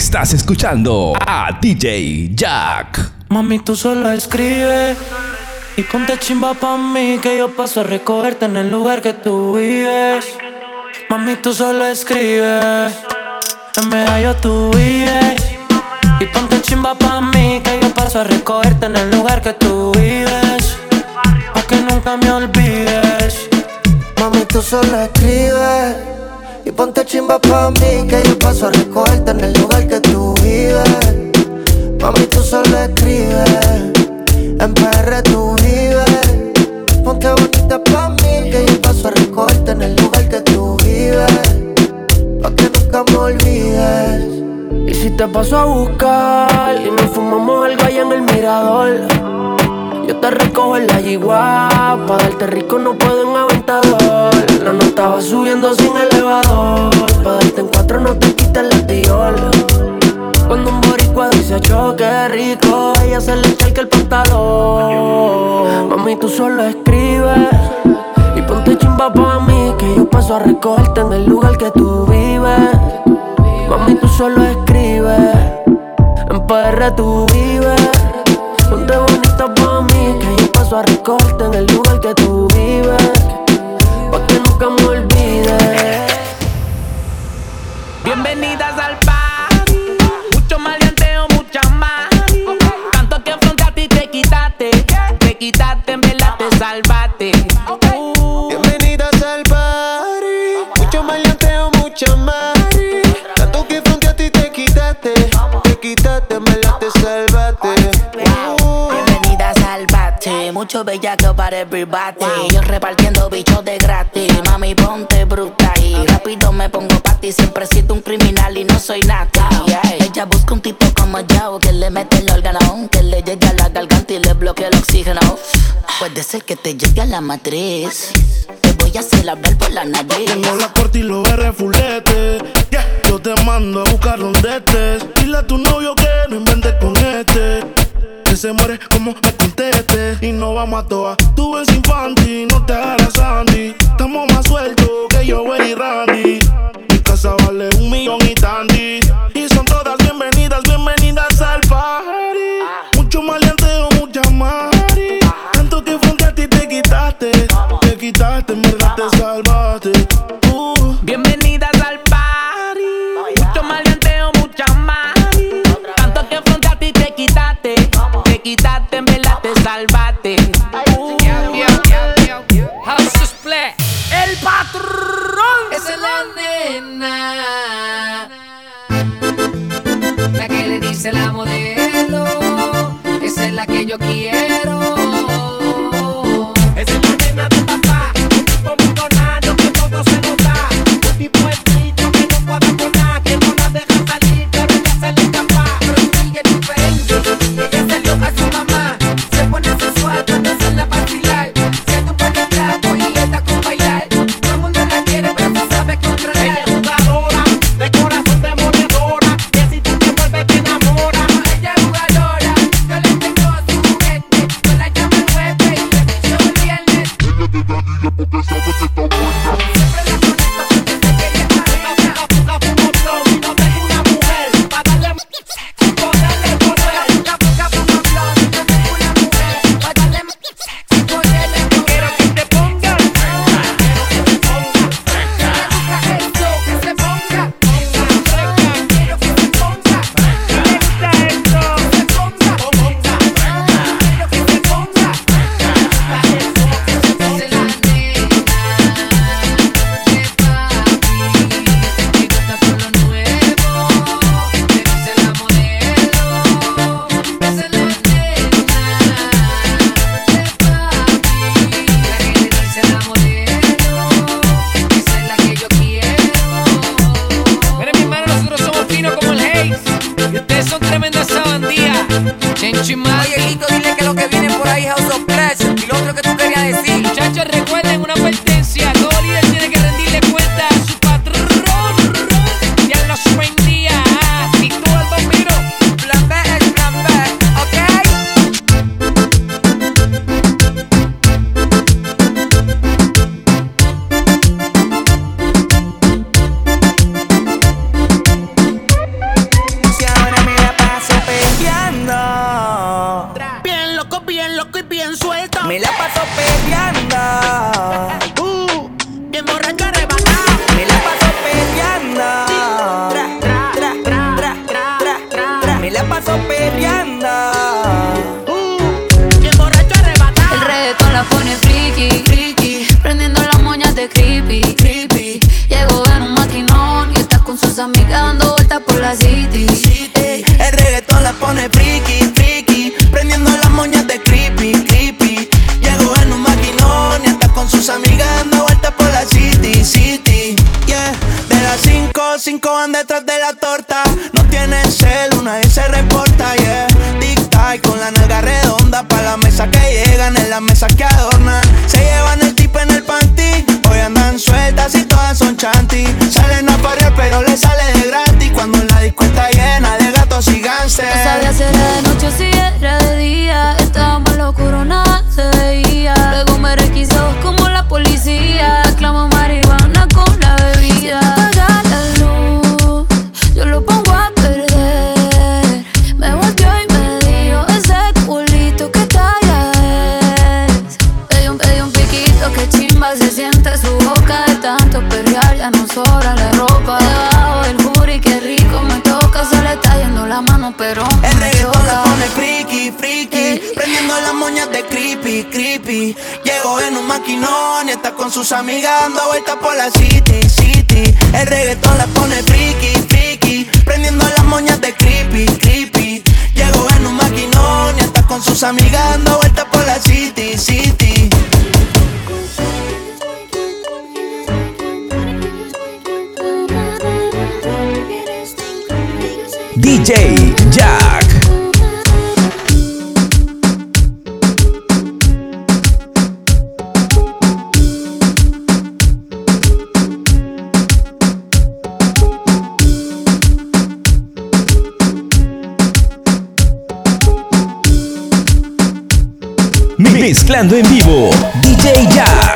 Estás escuchando a DJ Jack. Mami, tú solo escribes y ponte chimba pa' mí que yo paso a recogerte en el lugar que tú vives. Mami, tú solo escribes, en medio tú vives. Y ponte chimba pa' mí que yo paso a recogerte en el lugar que tú vives. Pa' que nunca me olvides. Mami, tú solo escribes. Y ponte chimba pa' mí que yo paso a recogerte en el lugar que tú vives. Mami, tú solo escribes. En PR tú vives. Ponte bonita pa' mí que yo paso a recogerte en el lugar que tú vives. Pa' que nunca me olvides. Y si te paso a buscar y nos fumamos algo allá en el mirador. Yo te recojo en la yigua, pa' darte rico no puedo en aventador. La nota va subiendo sin elevador, pa' darte en cuatro no te quites la tiol. Cuando un boricua dice choque rico, ella se le echa el pantalón. Mami, tú solo escribes y ponte chimba pa' mí, que yo paso a recogerte en el lugar que tú vives. Mami, tú solo escribes, en PR tú vives. Ponte bonita pa' mí, que yo paso a recogerte en el lugar que tú vives. Nunca me olvides. Bienvenidas al party, mucho maleanteo, mucha más. Tanto que frente a ti te quitaste, te quitaste, en verdad te salvaste. Uh. Bienvenidas al party. Mucho maleanteo, mucha mari. Tanto que frente a ti te quitaste. Te quitaste, me la te salvaste. Uh. Bienvenidas al bate, mucho bellaco para everybody. Yo repartiendo bichos de gratis. Ti. Siempre siento un criminal y no soy nada. Yeah. Ella busca un tipo como yo que le mete el órgano, que le llegue a la garganta y le bloquee el oxígeno. Puede ser que te llegue a la matriz. Te voy a hacer hablar por la nariz. Tengo la corte y los fulete. Yeah. Yo te mando a buscar donde estés. Dile a tu novio que no inventes con este. Que se muere como me conteste. Y no vamos a toa. Tú ves infantil, no te hagas Sandy. Estamos más sueltos que yo, y Randy. Casa vale un millón y tandy. Y son todas bienvenidas, bienvenidas al party. Mucho maleanteo, mucha mari. Tanto que frente a ti te quitaste. Te quitaste, en te la modelo. Esa es la que yo quiero. de la torta. No tiene cel, una y se reporta, yeah. Tic-tac con la nalga redonda. Pa' la mesa que llegan, en la mesa que adornan. Se llevan el tip en el panty. Hoy andan sueltas y todas son chanty. Salen a parir, pero les sale de gratis. Cuando la disco está llena de gatos y. No sabía si era de noche o si era de día. Estábamos locuro, nada se veía. Luego me requisó como la policía. Clamo marihuana con la bebida. sobra la me toca Se está yendo la mano, pero El reggaetón le pone friki, friki eh. Prendiendo las moñas de creepy, creepy. Llegó en un maquinón y está con sus amigas Dando vueltas por la city, city. El reggaetón le pone friki, friki Prendiendo las moñas de creepy, creepy. Llegó en un maquinón y está con sus amigas Dando vueltas por la city, city. DJ Jack. Mezclando en vivo, DJ Jack.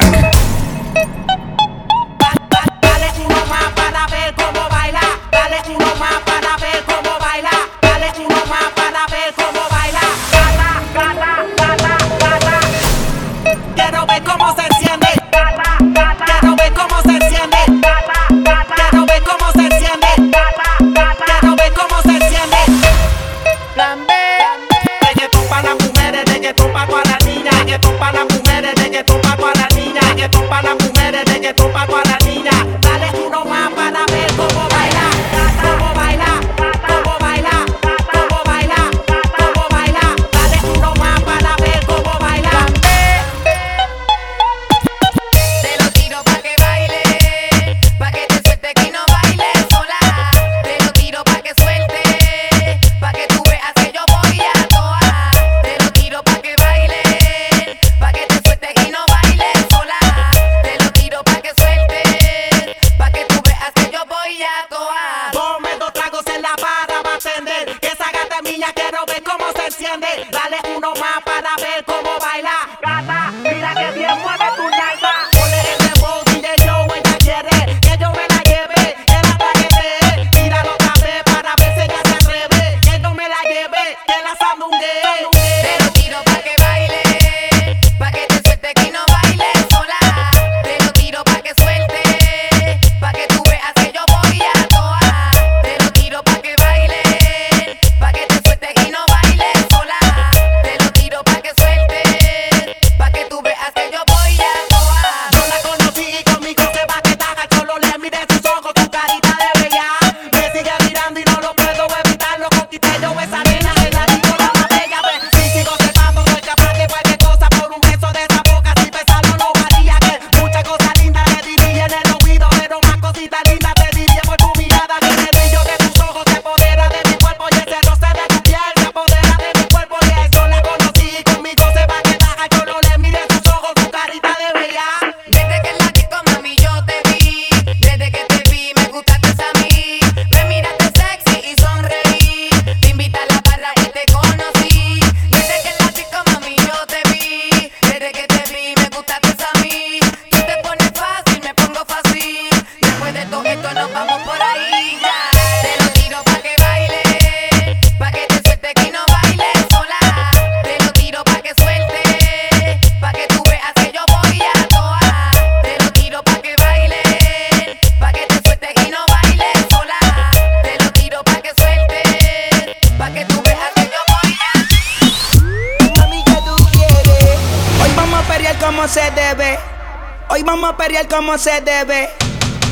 Se debe.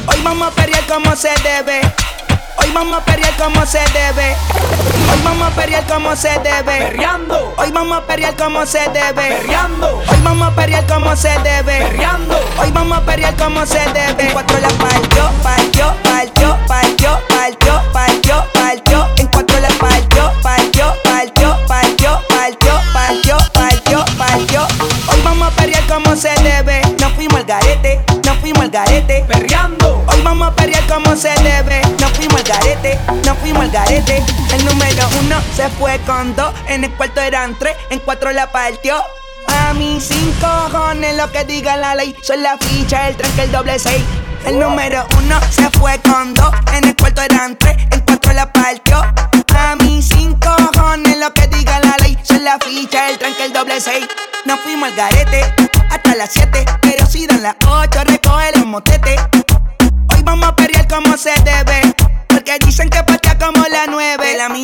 Hoy vamos a pelear como se debe. Hoy vamos a pelear como se debe. Hoy vamos a pelear como se debe. Perreando. Hoy vamos a pelear como se debe. Perreando. Hoy vamos a pelear como se debe. Como se debe. Nos fuimos al garete, nos fuimos al garete. El número uno se fue con dos. En el cuarto eran tres, en cuatro la partió. A mí sin cojones lo que diga la ley. Soy la ficha, el tranque, el doble seis. El número uno se fue con dos. En el cuarto eran tres, en cuatro la partió. A mí sin cojones lo que diga la ley. Soy la ficha, el tranque, el doble seis. Nos fuimos al garete hasta las siete. Pero si dan las ocho, recoge los motetes. Vamos a pelear como se debe.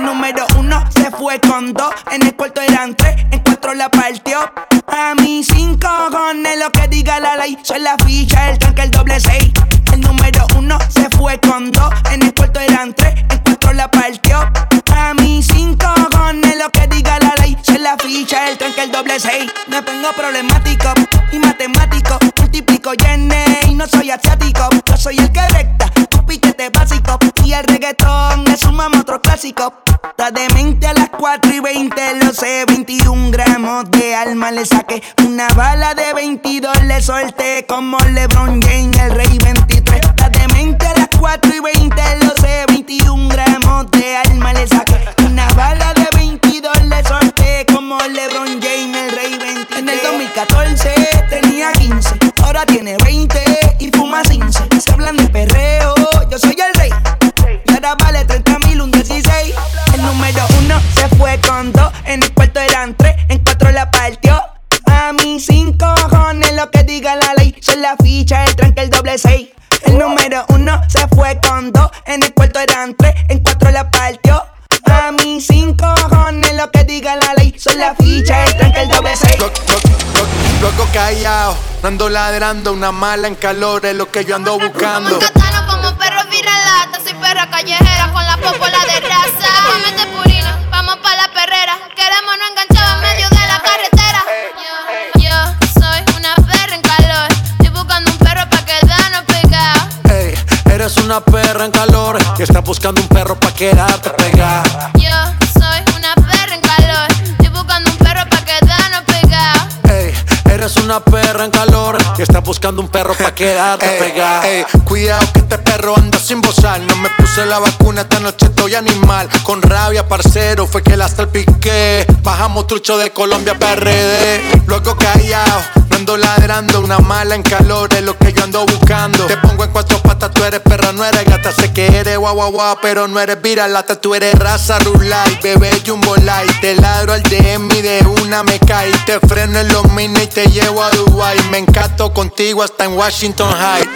El número uno se fue con dos. En el cuarto eran tres, en cuatro la partió. A mí sin cojones lo que diga la ley. Soy la ficha, el tanque, el doble seis. El número uno se fue con dos. En el cuarto eran tres, en cuatro la partió. A mí sin cojones lo que diga la ley. Soy la ficha, el tanque, el doble seis. Me pongo problemático y matemático. Multiplico llene y no soy asiático. Yo soy el que recta, tu piquete básico. Y el reggaetón le sumamos otro clásico. Está demente a las 4 y 20, lo sé. 21 gramos de alma le saqué. Una bala de 22 le solté. Como LeBron James, el rey 23. Está demente a las 4 y 20, lo sé. 21 gramos de alma le saqué. Una bala de 22 le solté. Como LeBron James, el rey 23. En el 2014 tenía 15, ahora tiene 20 y fuma 15. Se hablan de perreo, yo soy el rey. Y ahora vale 30 mil, un 16. El número uno se fue con dos. En el cuarto eran tres, en cuatro la partió. A mí sin cojones lo que diga la ley. Soy la ficha, el tranque, el doble seis. El número uno se fue con dos. En el cuarto eran tres, en cuatro la partió. A mí sin cojones lo que diga la ley. Soy la ficha, el tranque, el doble seis. Loco callado, no ando ladrando, una mala en calor es lo que yo ando buscando. Catano como perro viralata, soy perra callejera con la popola de raza. Cómete purina, vamos pa' la perrera. Queremos no enganchado en medio de la carretera. Yo, yo soy una perra en calor. Estoy buscando un perro pa' quedarnos pegados. Ey, eres una perra en calor buscando un perro pa' quedarte pegada. Yo soy una perra en calor. Estoy buscando un perro pa' quedarnos pegados. Ey, eres una perra en calor buscando un perro pa' quedarte pegada. Ey, cuidado que este perro anda sin bozar. No me puse la vacuna, esta noche estoy animal. Con rabia, parcero, fue que la hasta el piqué. Bajamos trucho de Colombia PRD. Luego callado, no ando ladrando. Una mala en calor es lo que yo ando buscando. Te pongo en cuatro patas, tú eres perra, no eres gata. Sé que eres guau guau guau, pero no eres viralata. Tú eres raza rulay, bebé jumbo light. Te ladro al DM y de una me caí. Te freno en los mini y te llevo a Dubai. Me encanto contigo hasta en Washington High.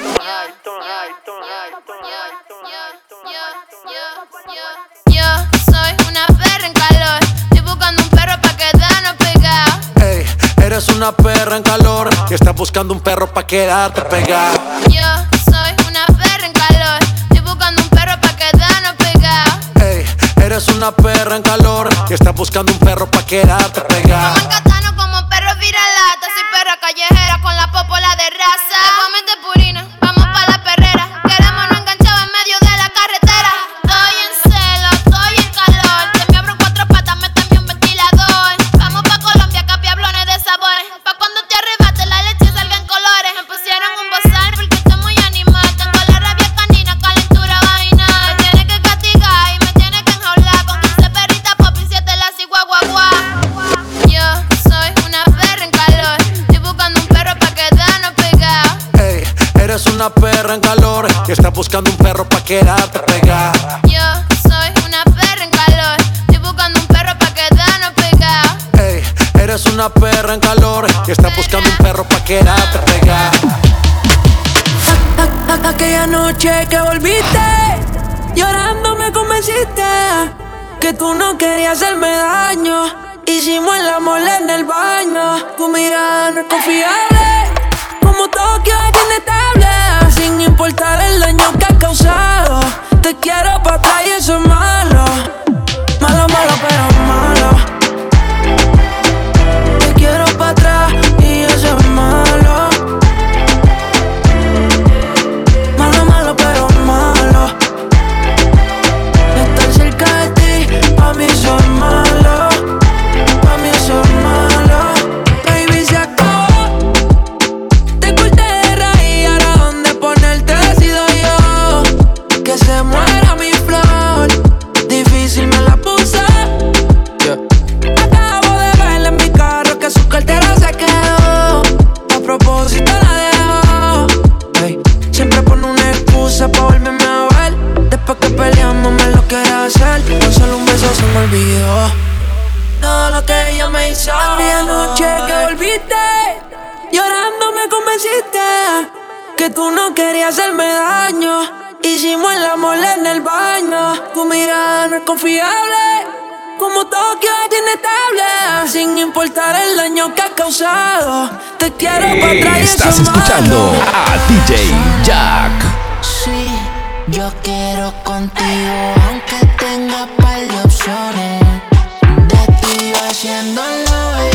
Yo soy una perra en calor. Estoy buscando un perro pa' quedarnos pegados. Ey, eres una perra en calor y estás buscando un perro pa' quedarte pegada. Yo soy una perra en calor. Estoy buscando un perro pa' quedarnos pegados. Ey, eres una perra en calor y estás buscando un perro pa' quedarte pegada. Catano como perro viralata. Soy perra callejera con la popola de raza. Cómete purina, buscando un perro pa' quedarte pegada. Yo soy una perra en calor. Estoy buscando un perro pa' quedarnos pegada. Ey, eres una perra en calor. Y estás buscando un perro pa' quedarte pegada. Aquella noche que volviste, llorando me convenciste que tú no querías hacerme daño. Hicimos el amor en el baño, tu mirada no es confiable, como Tokio es inestable sin importar el daño que has causado. Te quiero para atrás y eso es malo. Malo, malo, pero malo. me hizo. Aquella noche que volviste, llorando me convenciste que tú no querías hacerme daño. Hicimos el amor en el baño. Tu mirada no es confiable, como Tokio es inestable. Sin importar el daño que has causado, te quiero para atrás. Estás escuchando a DJ Jack. Sí, yo quiero contigo, aunque tenga par de opciones haciéndolo.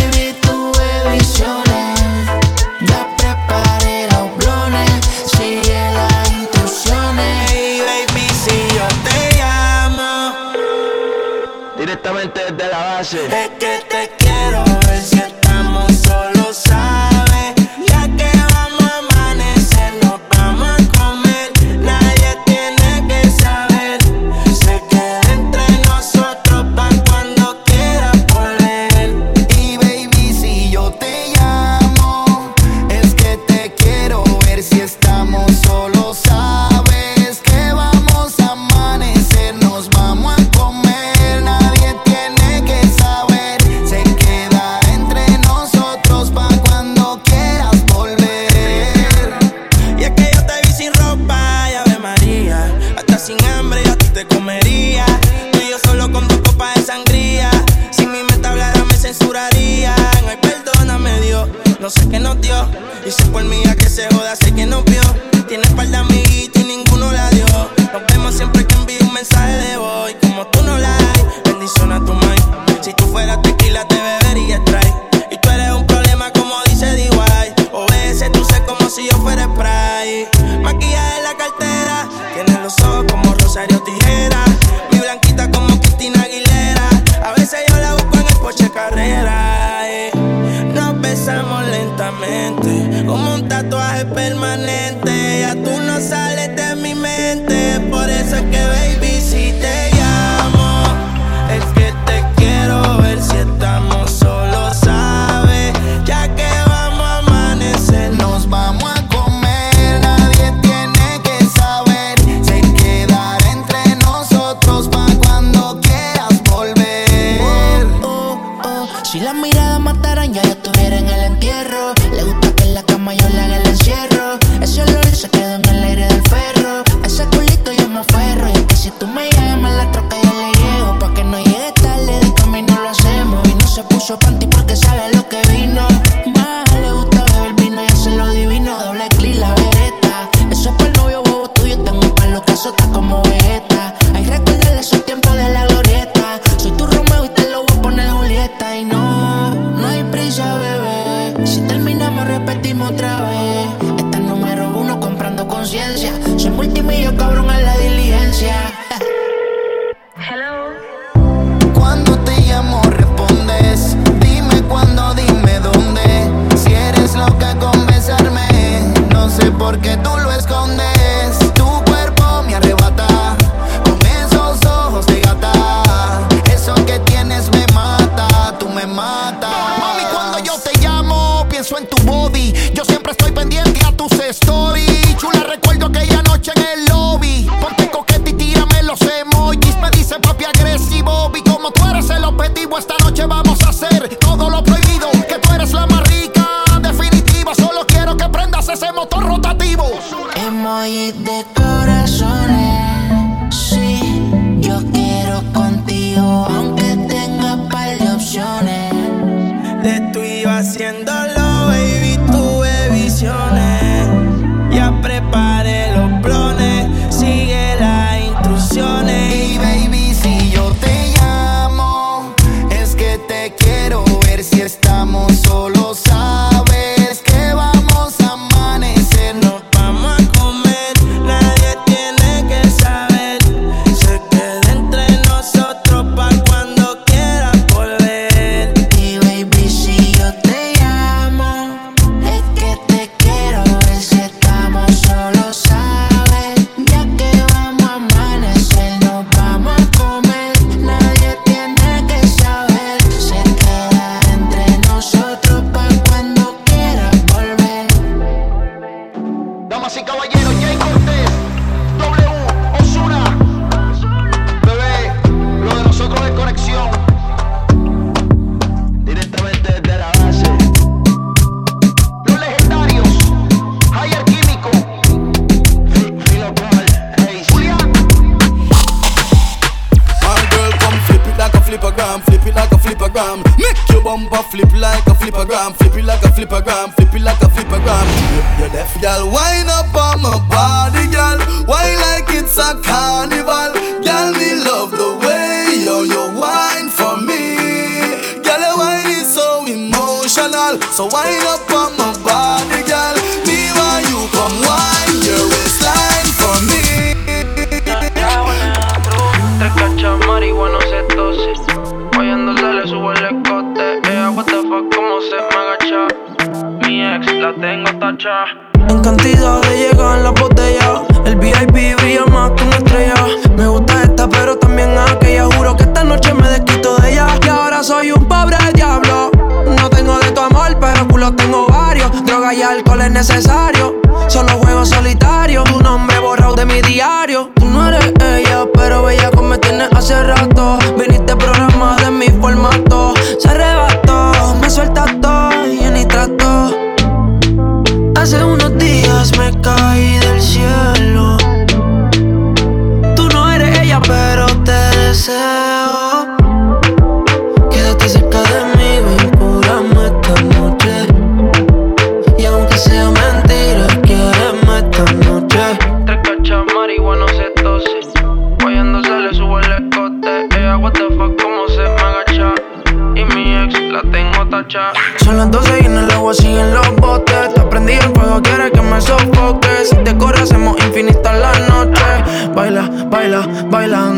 si estamos solos. pero bella como tienes hace rato. Viniste programa de mi formato. Se arrebató, me suelta todo y yo ni trato. Hace unos días me caí baila, baila.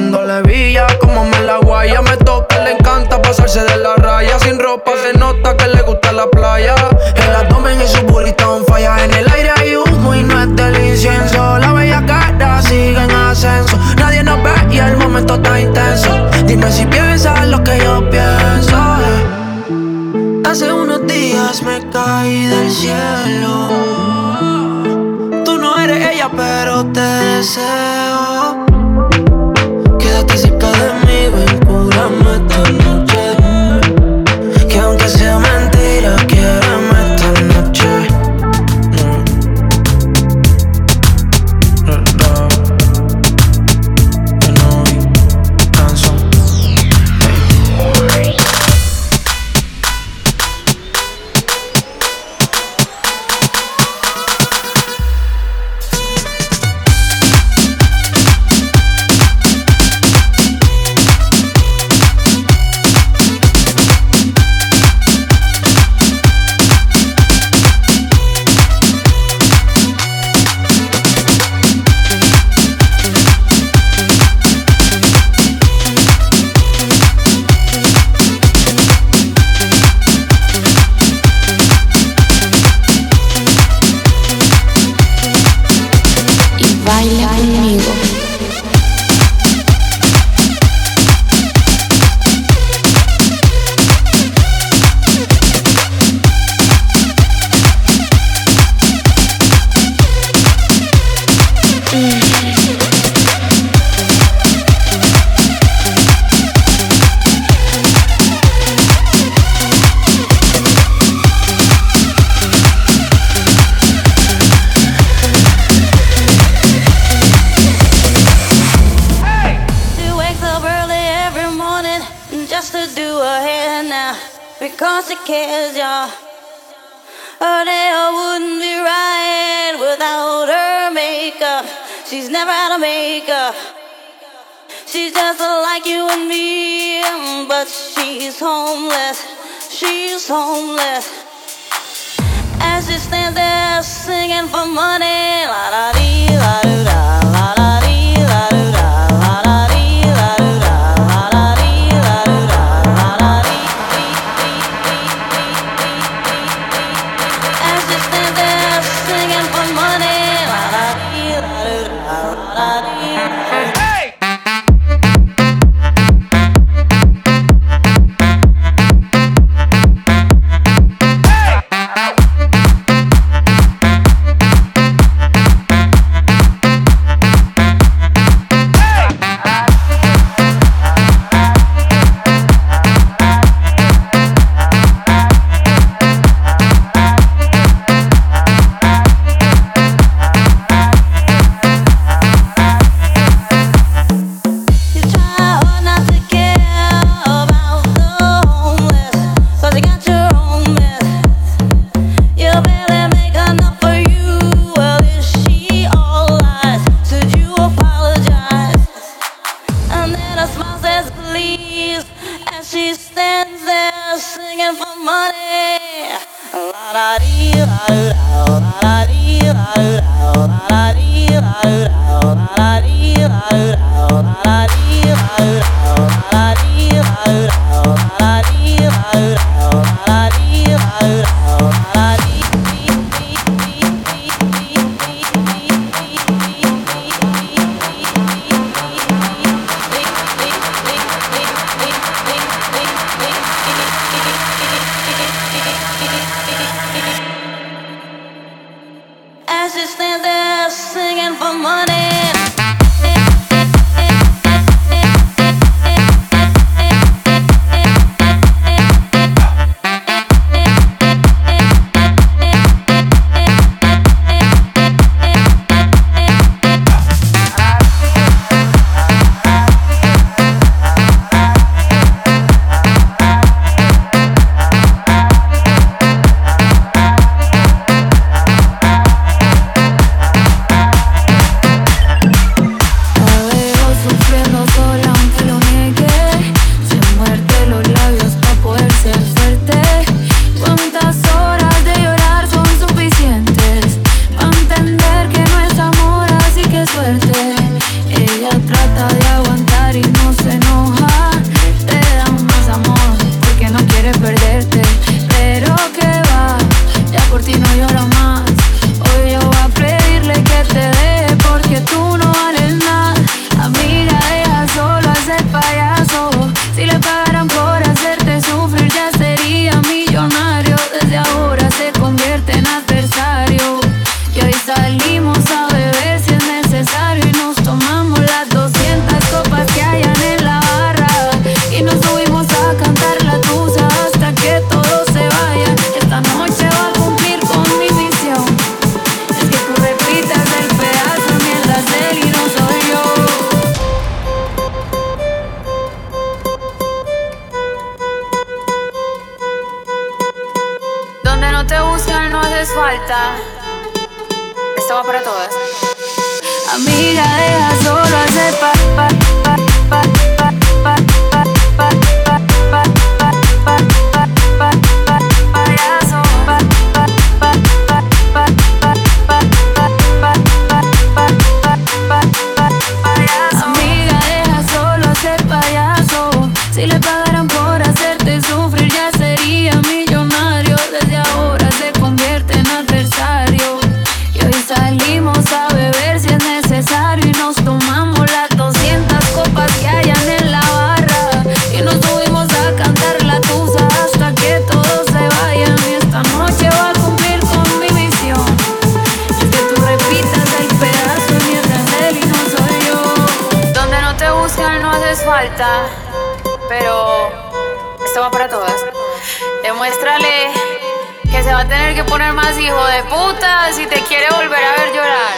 si te quiere volver a ver llorar.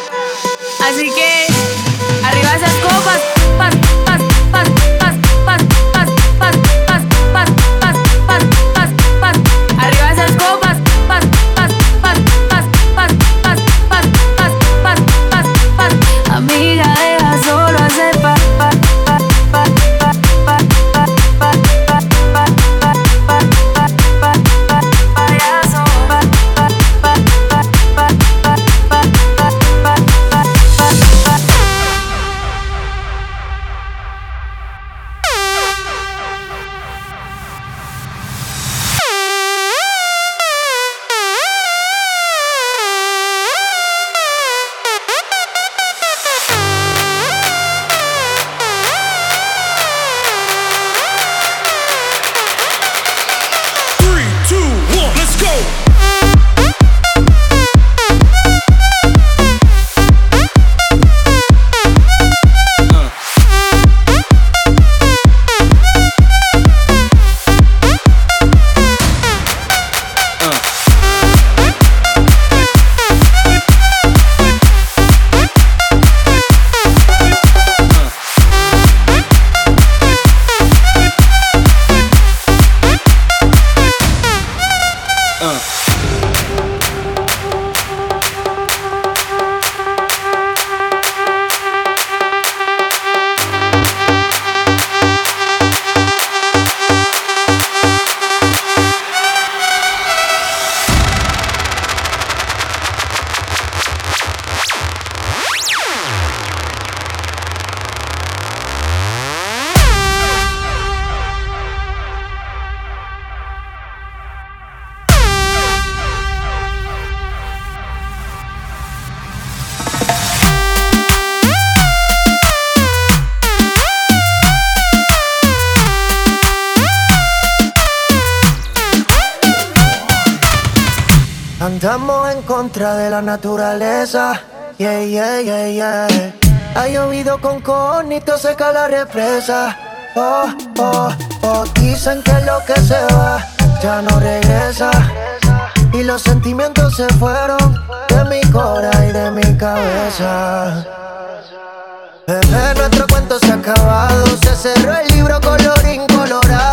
Así que, arriba esas copas. Contra de la naturaleza. Yeah, yeah, yeah, yeah. Ha llovido con conito, seca la represa. Oh, oh, oh. Dicen que lo que se va ya no regresa. Y los sentimientos se fueron de mi cora y de mi cabeza. Bebé, nuestro cuento se ha acabado. Se cerró el libro colorín colorado.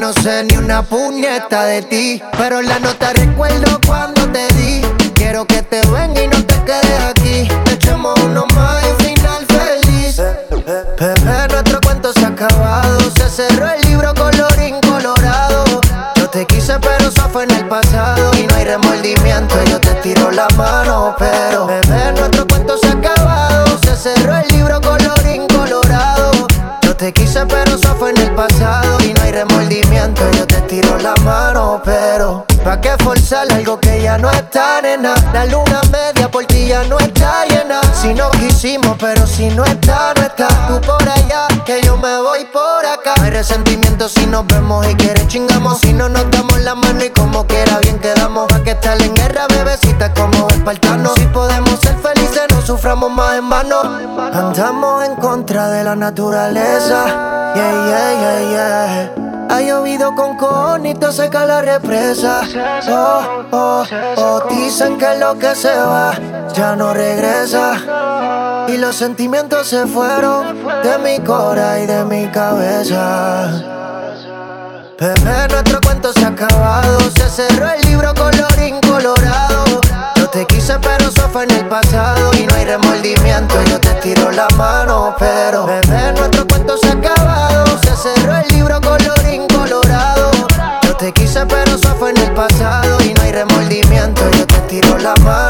no sé ni una puñeta de ti Pero la nota recuerdo cuando te di. Quiero que te venga y no te quedes aquí. Echemos uno más y final feliz. Bebé, nuestro cuento se ha acabado. Se cerró el libro colorín colorado. Yo te quise pero eso fue en el pasado. Y no hay remordimiento, yo te tiro la mano Pero bebé, nuestro cuento se ha acabado. Se cerró el libro colorín colorado. Yo te quise pero eso fue en el pasado tiro la mano Pero, ¿pa' qué forzar algo que ya no está, nena? La luna media por ti ya no está llena. Si no quisimos, pero si no está, no está. Tú por allá, que yo me voy por acá. Hay resentimiento si nos vemos y quieres chingamos. Si no nos damos la mano y como quiera bien quedamos. Pa' que estar en guerra, bebecita, como espartano Si podemos ser felices, no suframos más en vano. Andamos en contra de la naturaleza. Yeah, yeah, yeah, yeah ha llovido con conito, seca la represa. Oh, oh, oh, dicen que lo que se va ya no regresa. Y los sentimientos se fueron de mi cora y de mi cabeza. Bebé, nuestro cuento se ha acabado. Se cerró el libro colorín colorado. Yo te quise, pero eso fue en el pasado. Y no hay remordimiento, yo te tiro la mano. Pero, bebé, nuestro cuento se ha acabado. Se cerró el quise, pero eso fue en el pasado. Y no hay remordimiento, yo te tiro la mano.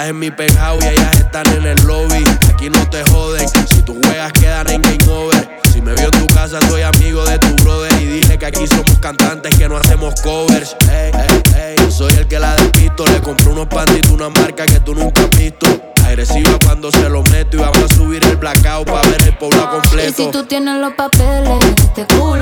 Estás en mi penthouse y ellas están en el lobby. Aquí no te joden, si tú juegas quedan en game over. Si me vio en tu casa, soy amigo de tu brother. Y dije que aquí somos cantantes que no hacemos covers. Ey, ey, ey, yo soy el que la despisto. Le compré unos pantitos, una marca que tú nunca has visto. Agresiva cuando se lo meto y vamos a subir el blackout para ver el pueblo Y completo. si tú tienes los papeles este culo,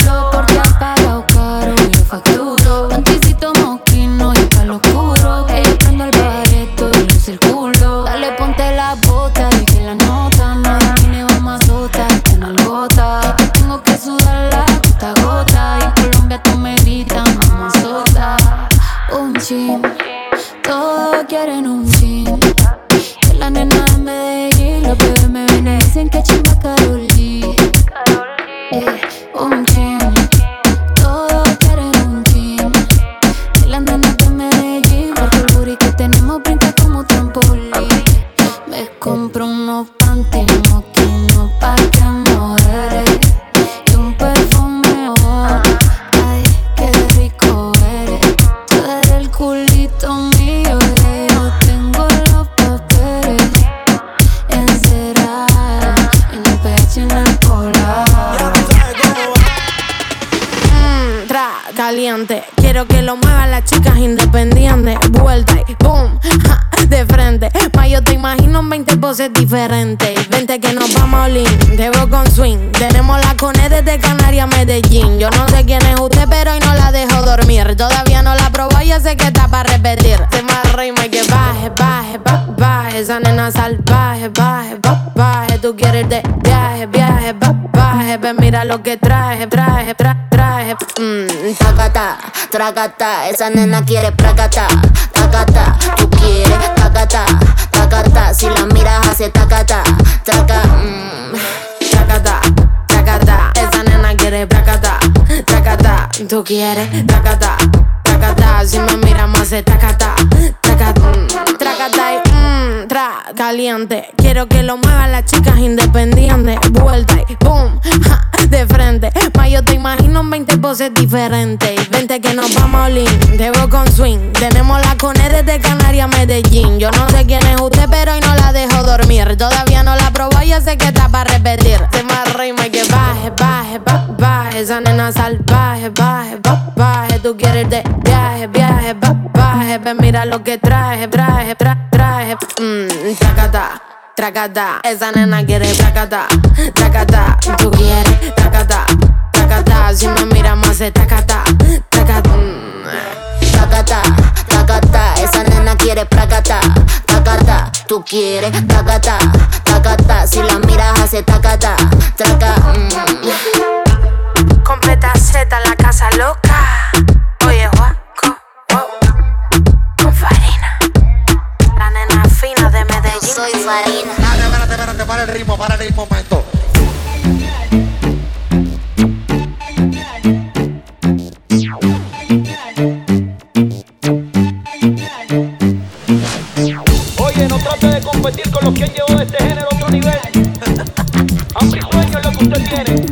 tacata, tracata, esa nena quiere placata, tacata, tú quieres tacata, tacata, si la miras hace tacata, traca, mm. Tracata, tracata, esa nena quiere placata, tracata, tú quieres tracata, tracata, si me miras más mm, tracata y caliente. Quiero que lo muevan las chicas independientes, vuelta y boom, ja, de frente. Ma, yo te imagino en 20 poses diferentes. Vente que nos vamos a debo con swing. Tenemos la cone desde Canarias Medellín. Yo no sé quién es usted, pero hoy no la dejo dormir. Todavía no la probó, yo sé que está para repetir. Se me rima y que baje, baje, ba- baje. Esa nena salvaje, baje, ba- baje. Tú quieres de viaje, viaje, ba- mira lo que traje, traje, tra- traje. Mmm, tracata. Tracata, esa nena quiere tracata, tracata, tú quieres tracata, tracata, si me miras más de tracata, tracata, mm. Tacata, tacata, esa nena quiere placata, tacata, tú quieres tacata, tacata, si la miras hace tacata, traca, mm. Completa Z, la casa loca. Soy farina. Espérate, espérate, para el ritmo, para el ritmo, momento. Oye, no trate de competir con los que han llevado este género a otro nivel. Hambre y sueño es lo que usted tiene.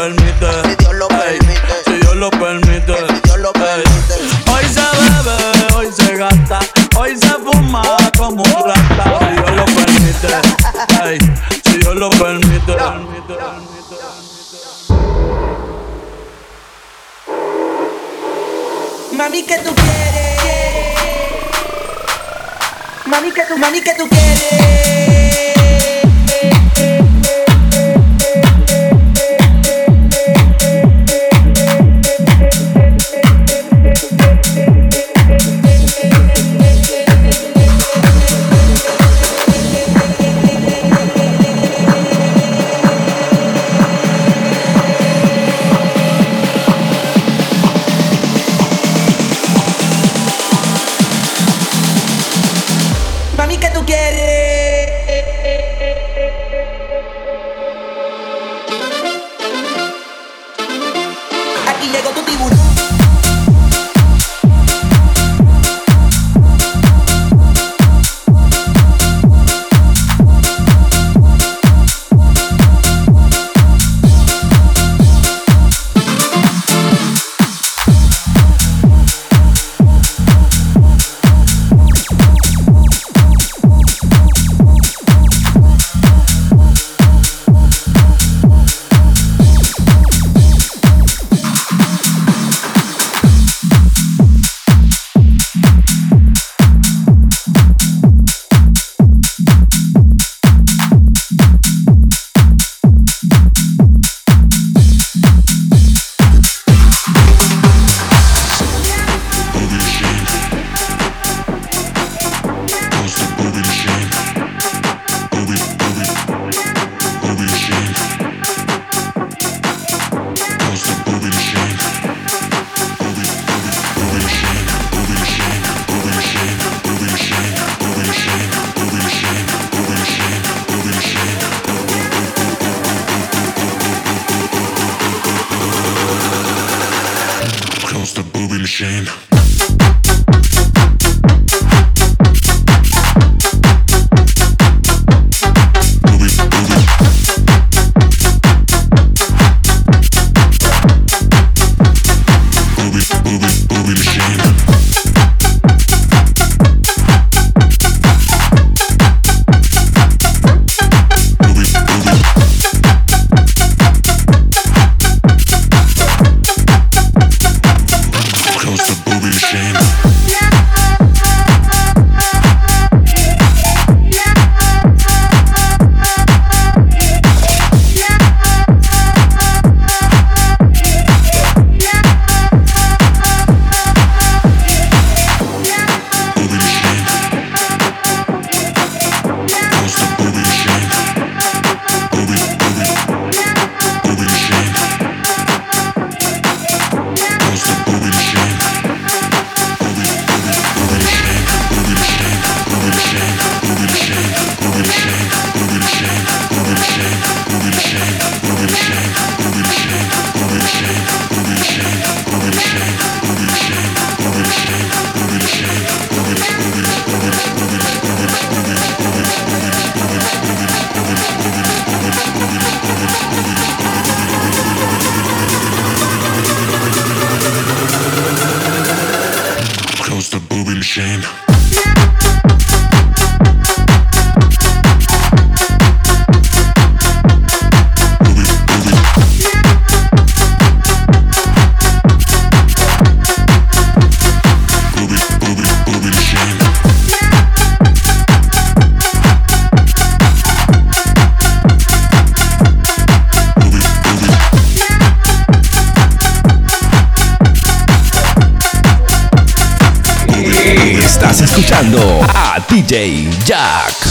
Permite. shame. DJ Jack.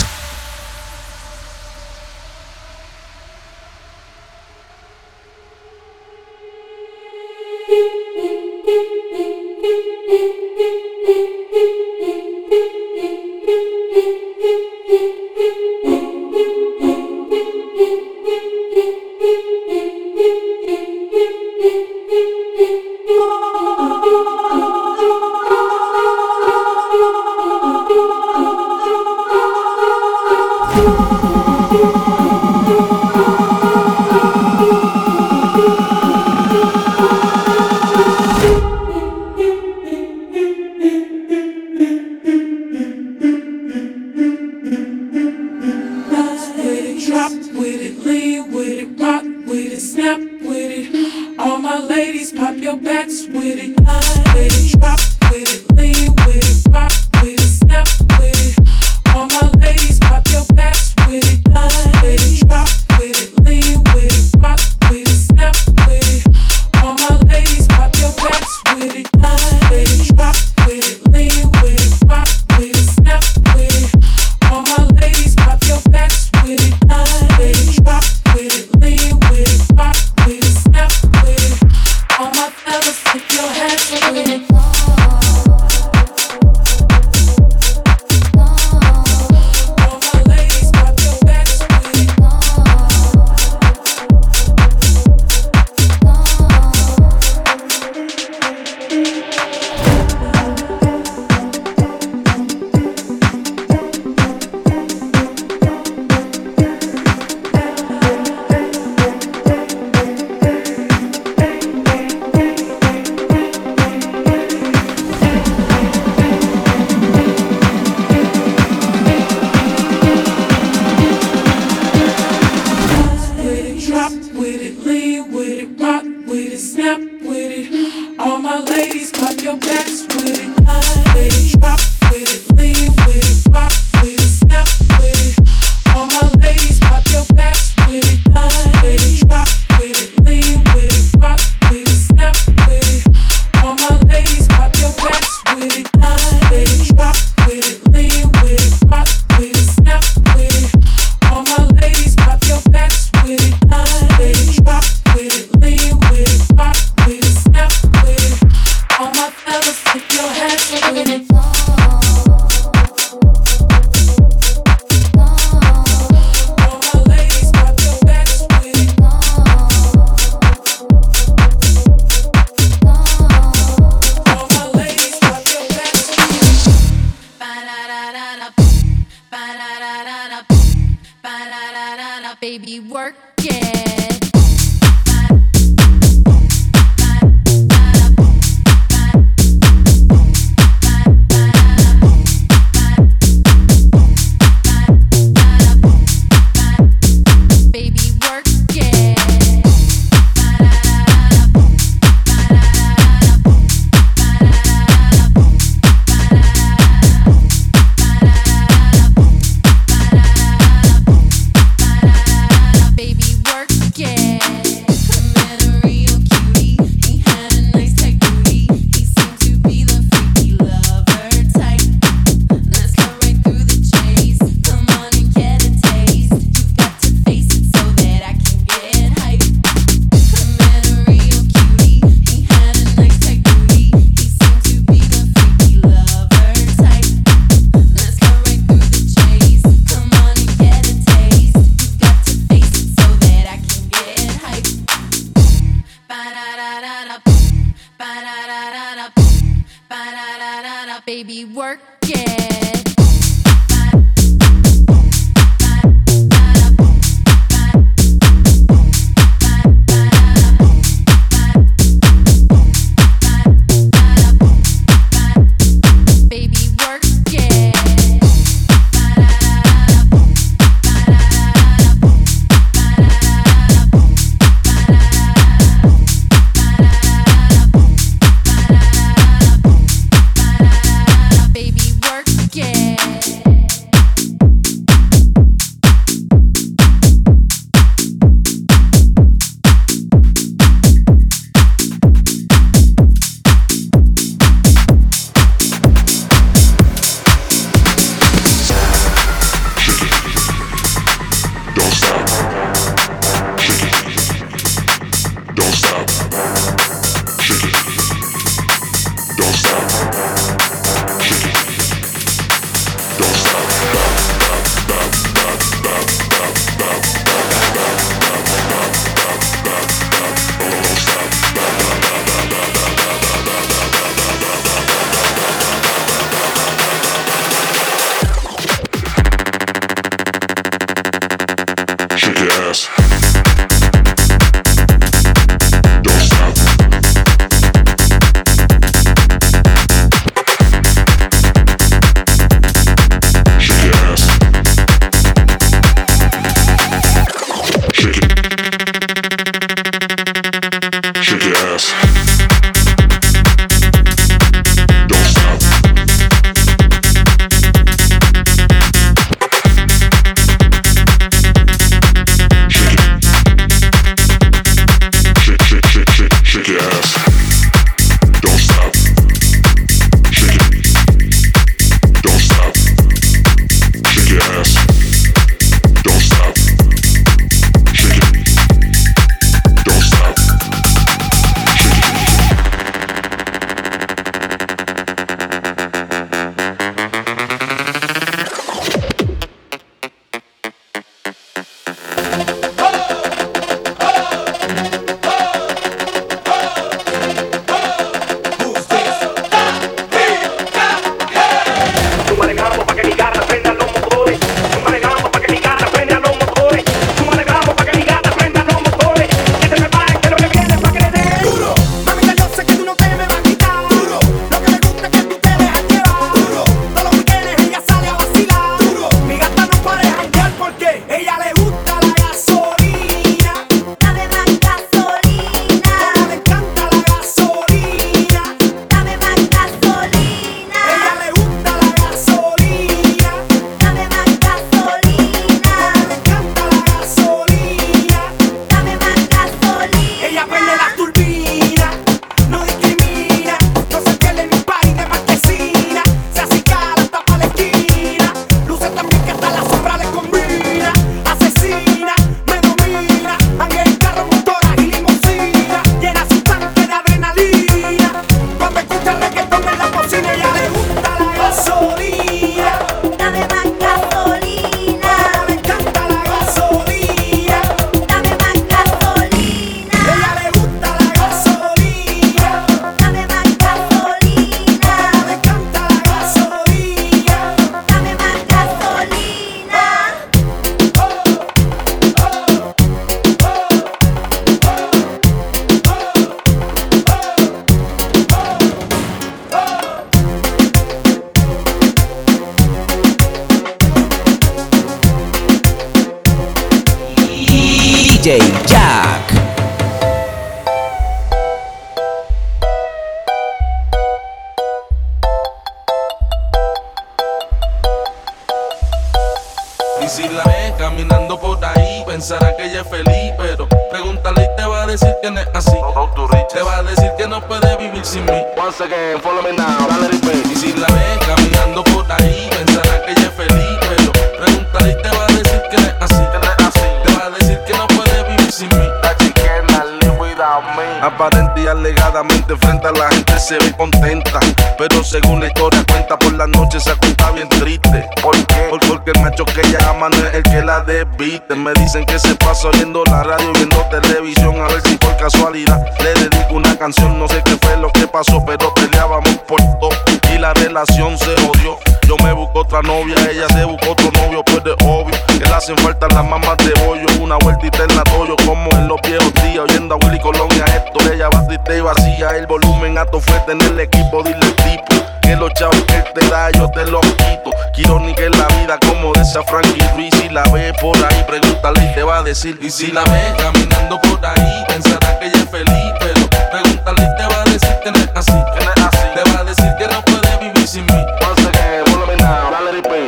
Cuenta por la noche se acuesta bien triste. ¿Por qué? Por- Porque el macho que ella ama no es el que la desviste. Me dicen que se pasa oyendo la radio, viendo televisión A ver si por casualidad le dedico una canción. No sé qué fue lo que pasó pero peleábamos por todo. Y la relación se odió. Yo me busco otra novia, ella se buscó otro novio Pues de obvio que le hacen falta las mamás de bollo Una vueltita en la doyo como en los viejos días Oyendo a Willy Colonia esto Ella va triste y vacía El volumen alto fuerte en el equipo Dile tipo que los chavos que te da yo te los quito Quiero ni que la vida como de esa Frankie Ruiz Si la ves por ahí pregúntale y te va a decir Y si la ves caminando por ahí, pensará que ella es feliz, pero pregúntale y te va a decir que no es así. Te va a decir que no puede vivir sin mí.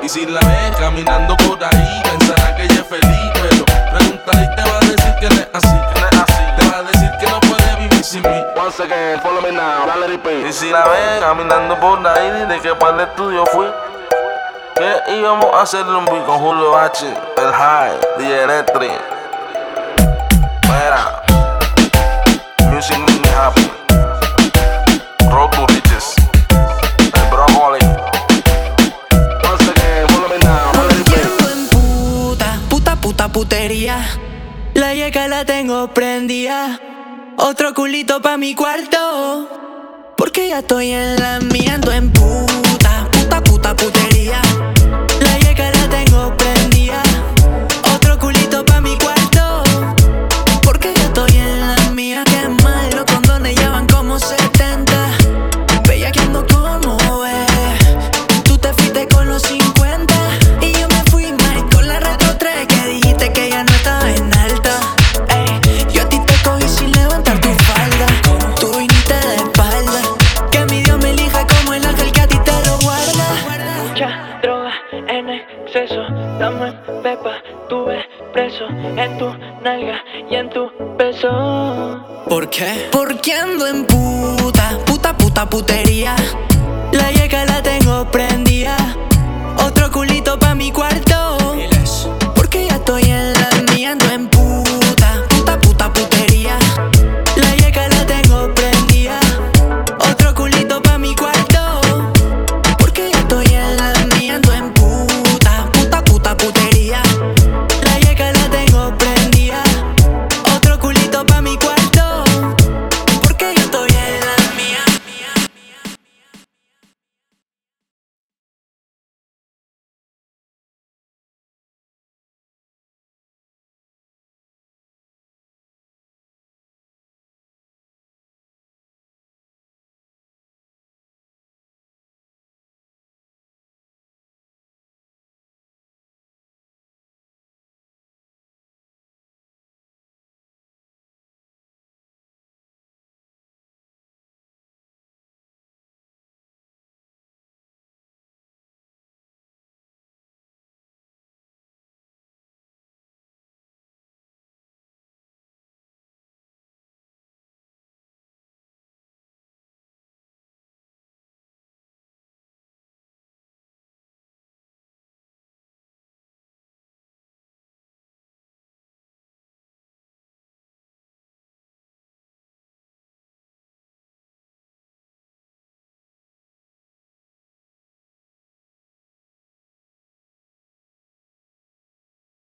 Y si la ves caminando por ahí, Y si la ves caminando por ahí, dile que para el estudio fui. Que íbamos a hacer un beat con Julio H, el High, DJ Electric. Mira, Music Me Happy. Road Riches. El repeat. puta, puta, puta putería. La yeca la tengo prendida. Otro culito pa' mi cuarto. Porque ya estoy en la mía, en puta, puta, puta putería. Qué? Porque ando en puta, puta, puta putería.